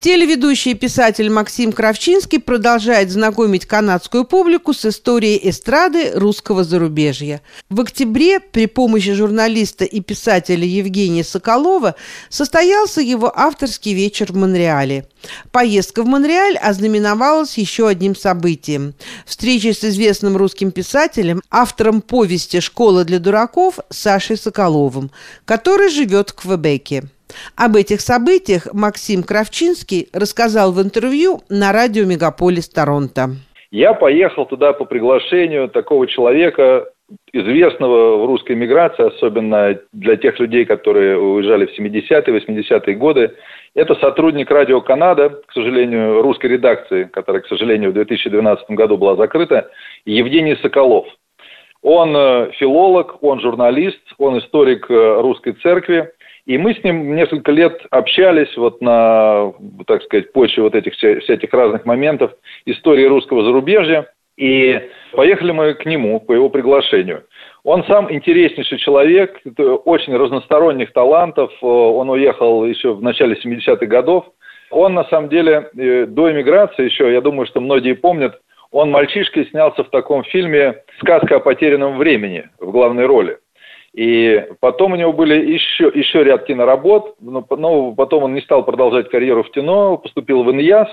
Телеведущий и писатель Максим Кравчинский продолжает знакомить канадскую публику с историей эстрады русского зарубежья. В октябре при помощи журналиста и писателя Евгения Соколова состоялся его авторский вечер в Монреале. Поездка в Монреаль ознаменовалась еще одним событием – встречей с известным русским писателем, автором повести «Школа для дураков» Сашей Соколовым, который живет в Квебеке. Об этих событиях Максим Кравчинский рассказал в интервью на радио «Мегаполис Торонто». Я поехал туда по приглашению такого человека, известного в русской миграции, особенно для тех людей, которые уезжали в 70-е, 80-е годы. Это сотрудник Радио Канада, к сожалению, русской редакции, которая, к сожалению, в 2012 году была закрыта, Евгений Соколов. Он э, филолог, он журналист, он историк э, русской церкви, и мы с ним несколько лет общались вот на, так сказать, почве вот этих всяких разных моментов истории русского зарубежья. И поехали мы к нему по его приглашению. Он сам интереснейший человек, очень разносторонних талантов. Он уехал еще в начале 70-х годов. Он, на самом деле, э, до эмиграции еще, я думаю, что многие помнят, он мальчишкой снялся в таком фильме «Сказка о потерянном времени» в главной роли. И потом у него были еще, еще ряд киноработ, но, но потом он не стал продолжать карьеру в кино, поступил в ИНЯС,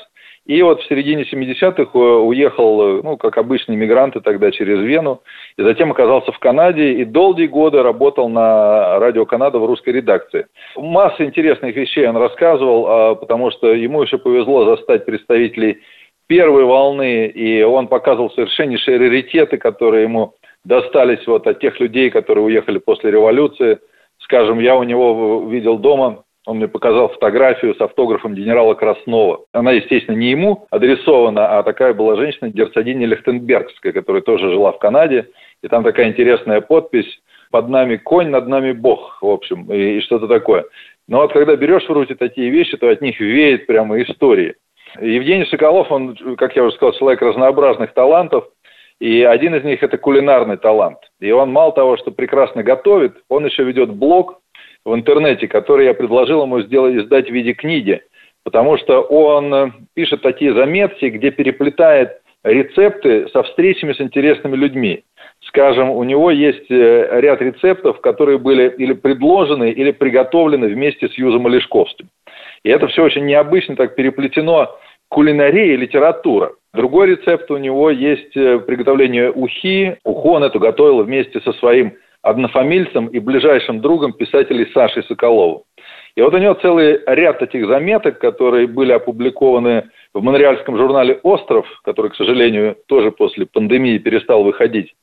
и вот в середине 70-х э, уехал, э, ну, как обычные мигранты тогда через Вену, и затем оказался в Канаде, и долгие годы работал на радио Канада в русской редакции. Масса интересных вещей он рассказывал, а, потому что ему еще повезло застать представителей первой волны, и он показывал совершеннейшие раритеты, которые ему достались вот от тех людей, которые уехали после революции. Скажем, я у него видел дома, он мне показал фотографию с автографом генерала Краснова. Она, естественно, не ему адресована, а такая была женщина Герцогиня Лихтенбергская, которая тоже жила в Канаде. И там такая интересная подпись «Под нами конь, над нами Бог», в общем, и, и что-то такое. Но вот когда берешь в руки такие вещи, то от них веет прямо истории. Евгений Соколов, он, как я уже сказал, человек разнообразных талантов. И один из них – это кулинарный талант. И он мало того, что прекрасно готовит, он еще ведет блог в интернете, который я предложил ему сделать, издать в виде книги. Потому что он э, пишет такие заметки, где переплетает рецепты со встречами с интересными людьми. Скажем, у него есть э, ряд рецептов, которые были или предложены, или приготовлены вместе с Юзом Олешковским. И это все очень необычно так переплетено кулинария и литература. Другой рецепт у него есть э, приготовление ухи. Уху он эту готовил вместе со своим однофамильцем и ближайшим другом писателей Сашей Соколовым. И вот у него целый ряд этих заметок, которые были опубликованы в монреальском журнале «Остров», который, к сожалению, тоже после пандемии перестал выходить.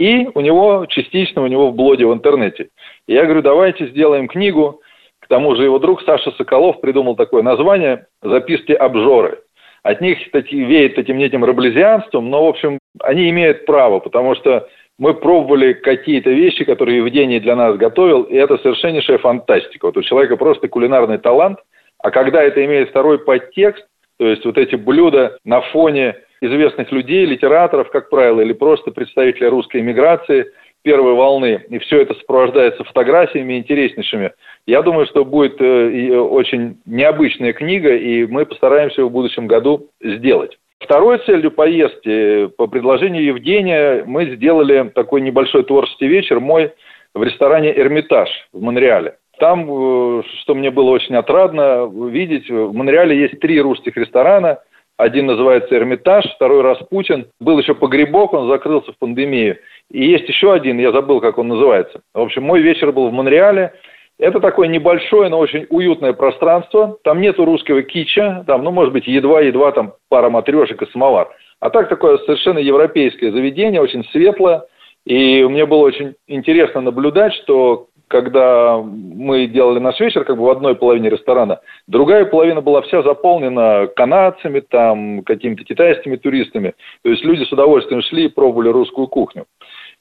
И у него частично у него в блоге в интернете. И я говорю, давайте сделаем книгу. К тому же его друг Саша Соколов придумал такое название «Записки обжоры». От них такие, веет этим этим раблезианством, но, в общем, они имеют право, потому что мы пробовали какие-то вещи, которые Евгений для нас готовил, и это совершеннейшая фантастика. Вот у человека просто кулинарный талант, а когда это имеет второй подтекст, то есть вот эти блюда на фоне известных людей, литераторов, как правило, или просто представителей русской эмиграции – первой волны, и все это сопровождается фотографиями интереснейшими, я думаю, что будет э, очень необычная книга, и мы постараемся в будущем году сделать. Второй целью поездки, по предложению Евгения, мы сделали такой небольшой творческий вечер мой в ресторане «Эрмитаж» в Монреале. Там, э, что мне было очень отрадно видеть, в Монреале есть три русских ресторана – один называется «Эрмитаж», второй «Распутин». Был еще «Погребок», он закрылся в пандемию. И есть еще один, я забыл, как он называется. В общем, мой вечер был в Монреале. Это такое небольшое, но очень уютное пространство. Там нету русского кича, там, ну, может быть, едва-едва там пара матрешек и самовар. А так такое совершенно европейское заведение, очень светлое. И мне было очень интересно наблюдать, что когда мы делали наш вечер как бы в одной половине ресторана, другая половина была вся заполнена канадцами, там, какими-то китайскими туристами. То есть люди с удовольствием шли и пробовали русскую кухню.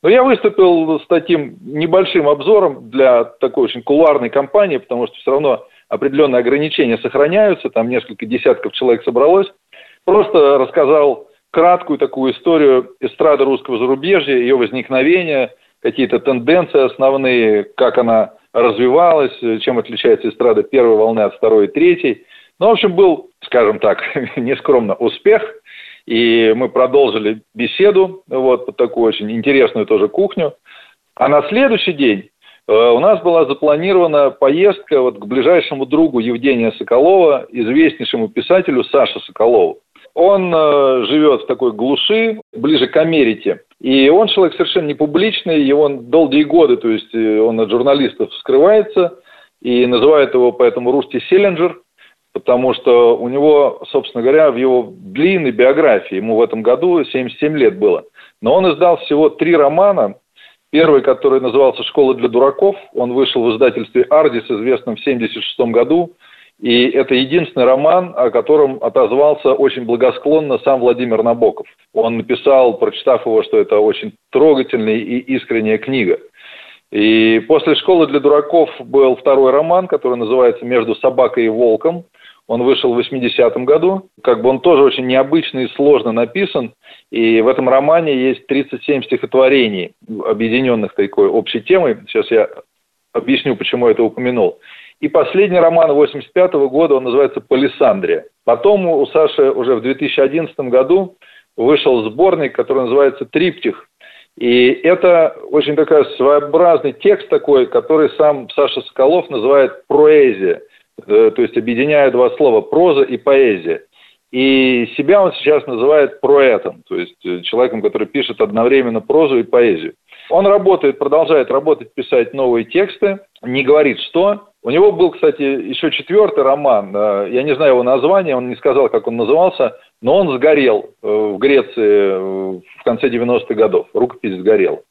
Но я выступил с таким небольшим обзором для такой очень кулуарной компании, потому что все равно определенные ограничения сохраняются, там несколько десятков человек собралось. Просто рассказал краткую такую историю эстрады русского зарубежья, ее возникновения – какие-то тенденции основные, как она развивалась, чем отличается эстрада первой волны от второй и третьей. Ну, в общем, был, скажем так, нескромно, успех. И мы продолжили беседу, вот, под такую очень интересную тоже кухню. А на следующий день э, у нас была запланирована поездка вот к ближайшему другу Евгения Соколова, известнейшему писателю Саше Соколову. Он э, живет в такой глуши, ближе к Америке. И он человек совершенно не публичный, его долгие годы, то есть э, он от журналистов скрывается, и называют его поэтому Русти Селлинджер, потому что у него, собственно говоря, в его длинной биографии, ему в этом году 77 лет было, но он издал всего три романа. Первый, который назывался «Школа для дураков», он вышел в издательстве «Ардис», известном в 1976 году, и это единственный роман, о котором отозвался очень благосклонно сам Владимир Набоков. Он написал, прочитав его, что это очень трогательная и искренняя книга. И после «Школы для дураков» был второй роман, который называется «Между собакой и волком». Он вышел в 80-м году. Как бы он тоже очень необычный и сложно написан. И в этом романе есть 37 стихотворений, объединенных такой общей темой. Сейчас я объясню, почему я это упомянул. И последний роман 85 -го года, он называется «Палисандрия». Потом у Саши уже в 2011 году вышел сборник, который называется «Триптих». И это очень такой своеобразный текст такой, который сам Саша Соколов называет «проэзия», э, то есть объединяя два слова «проза» и «поэзия». И себя он сейчас называет проэтом, то есть э, человеком, который пишет одновременно прозу и поэзию. Он работает, продолжает работать, писать новые тексты, не говорит что. У него был, кстати, еще четвертый роман, э, я не знаю его название, он не сказал, как он назывался, но он сгорел э, в Греции э, в конце 90-х годов, рукопись сгорела.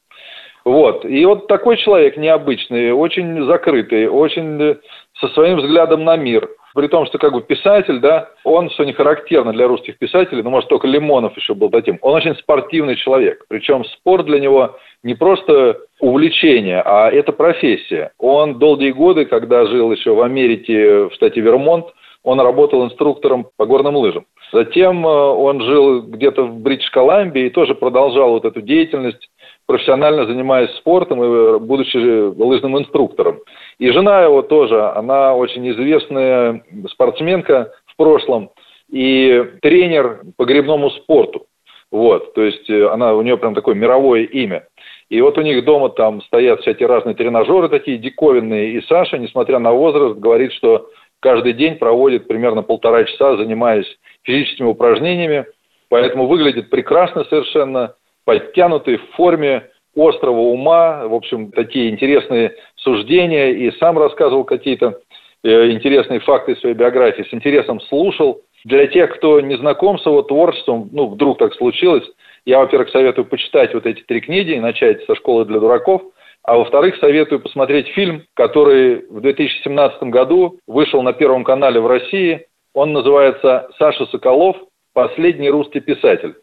Вот. И вот такой человек необычный, очень закрытый, очень со своим взглядом на мир при том, что как бы писатель, да, он, что не характерно для русских писателей, ну, может, только Лимонов еще был таким, он очень спортивный человек. Причем спорт для него не просто увлечение, а это профессия. Он долгие годы, когда жил еще в Америке, в штате Вермонт, он работал инструктором по горным лыжам. Затем э, он жил где-то в Бритиш-Колумбии и тоже продолжал вот эту деятельность, профессионально занимаясь спортом и будучи лыжным инструктором. И жена его тоже, она очень известная спортсменка в прошлом и тренер по гребному спорту. Вот, то есть э, она, у нее прям такое мировое имя. И вот у них дома там стоят всякие разные тренажеры такие диковинные. И Саша, несмотря на возраст, говорит, что каждый день проводит примерно полтора часа, занимаясь физическими упражнениями. Поэтому выглядит прекрасно совершенно, подтянутый в форме, острого ума, в общем, такие интересные суждения, и сам рассказывал какие-то э, интересные факты своей биографии, с интересом слушал. Для тех, кто не знаком с его творчеством, ну, вдруг так случилось, я, во-первых, советую почитать вот эти три книги, начать со «Школы для дураков», а во-вторых, советую посмотреть фильм, который в 2017 году вышел на Первом канале в России. Он называется «Саша Соколов. Последний русский писатель».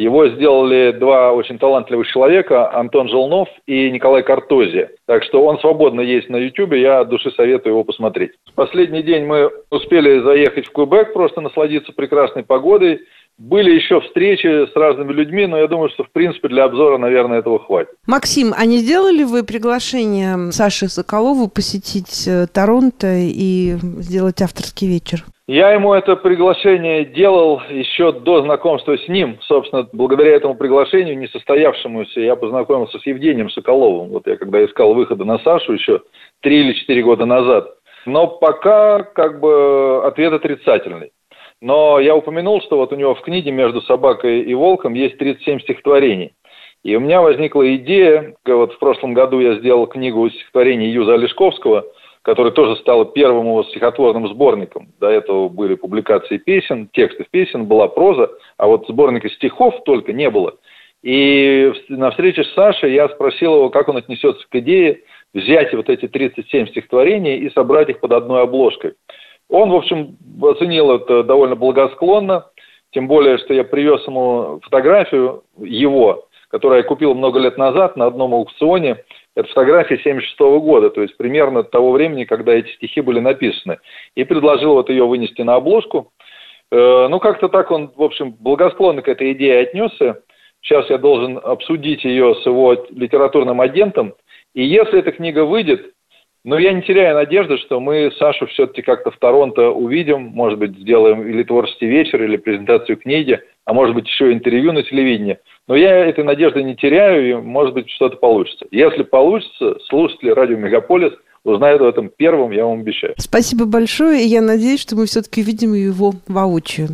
Его сделали два очень талантливых человека, Антон Желнов и Николай Картози. Так что он свободно есть на YouTube, я от души советую его посмотреть. В последний день мы успели заехать в Кубек, просто насладиться прекрасной погодой. Были еще встречи с разными людьми, но я думаю, что в принципе для обзора, наверное, этого хватит. Максим, а не сделали вы приглашение Саше Соколову посетить э, Торонто и сделать авторский вечер? Я ему это приглашение делал еще до знакомства с ним. Собственно, благодаря этому приглашению, не состоявшемуся, я познакомился с Евгением Соколовым. Вот я когда искал выхода на Сашу еще три или четыре года назад. Но пока как бы ответ отрицательный. Но я упомянул, что вот у него в книге «Между собакой и волком» есть 37 стихотворений. И у меня возникла идея, вот в прошлом году я сделал книгу стихотворений Юза Олешковского – который тоже стал первым его стихотворным сборником. До этого были публикации песен, текстов песен, была проза, а вот сборника стихов только не было. И на встрече с Сашей я спросил его, как он отнесется к идее взять вот эти 37 стихотворений и собрать их под одной обложкой. Он, в общем, оценил это довольно благосклонно, тем более, что я привез ему фотографию его, которую я купил много лет назад на одном аукционе – это фотография 76 года, то есть примерно того времени, когда эти стихи были написаны. И предложил вот ее вынести на обложку. Э, ну, как-то так он, в общем, благосклонно к этой идее отнесся. Сейчас я должен обсудить ее с его литературным агентом. И если эта книга выйдет, Но я не теряю надежды, что мы Сашу все-таки как-то в Торонто увидим, может быть, сделаем или творческий вечер, или презентацию книги, а может быть, еще интервью на телевидении. Но я этой надежды не теряю, и, может быть, что-то получится. Если получится, слушатели радио «Мегаполис» узнают об этом первым, я вам обещаю. Спасибо большое, и я надеюсь, что мы все-таки увидим его воочию.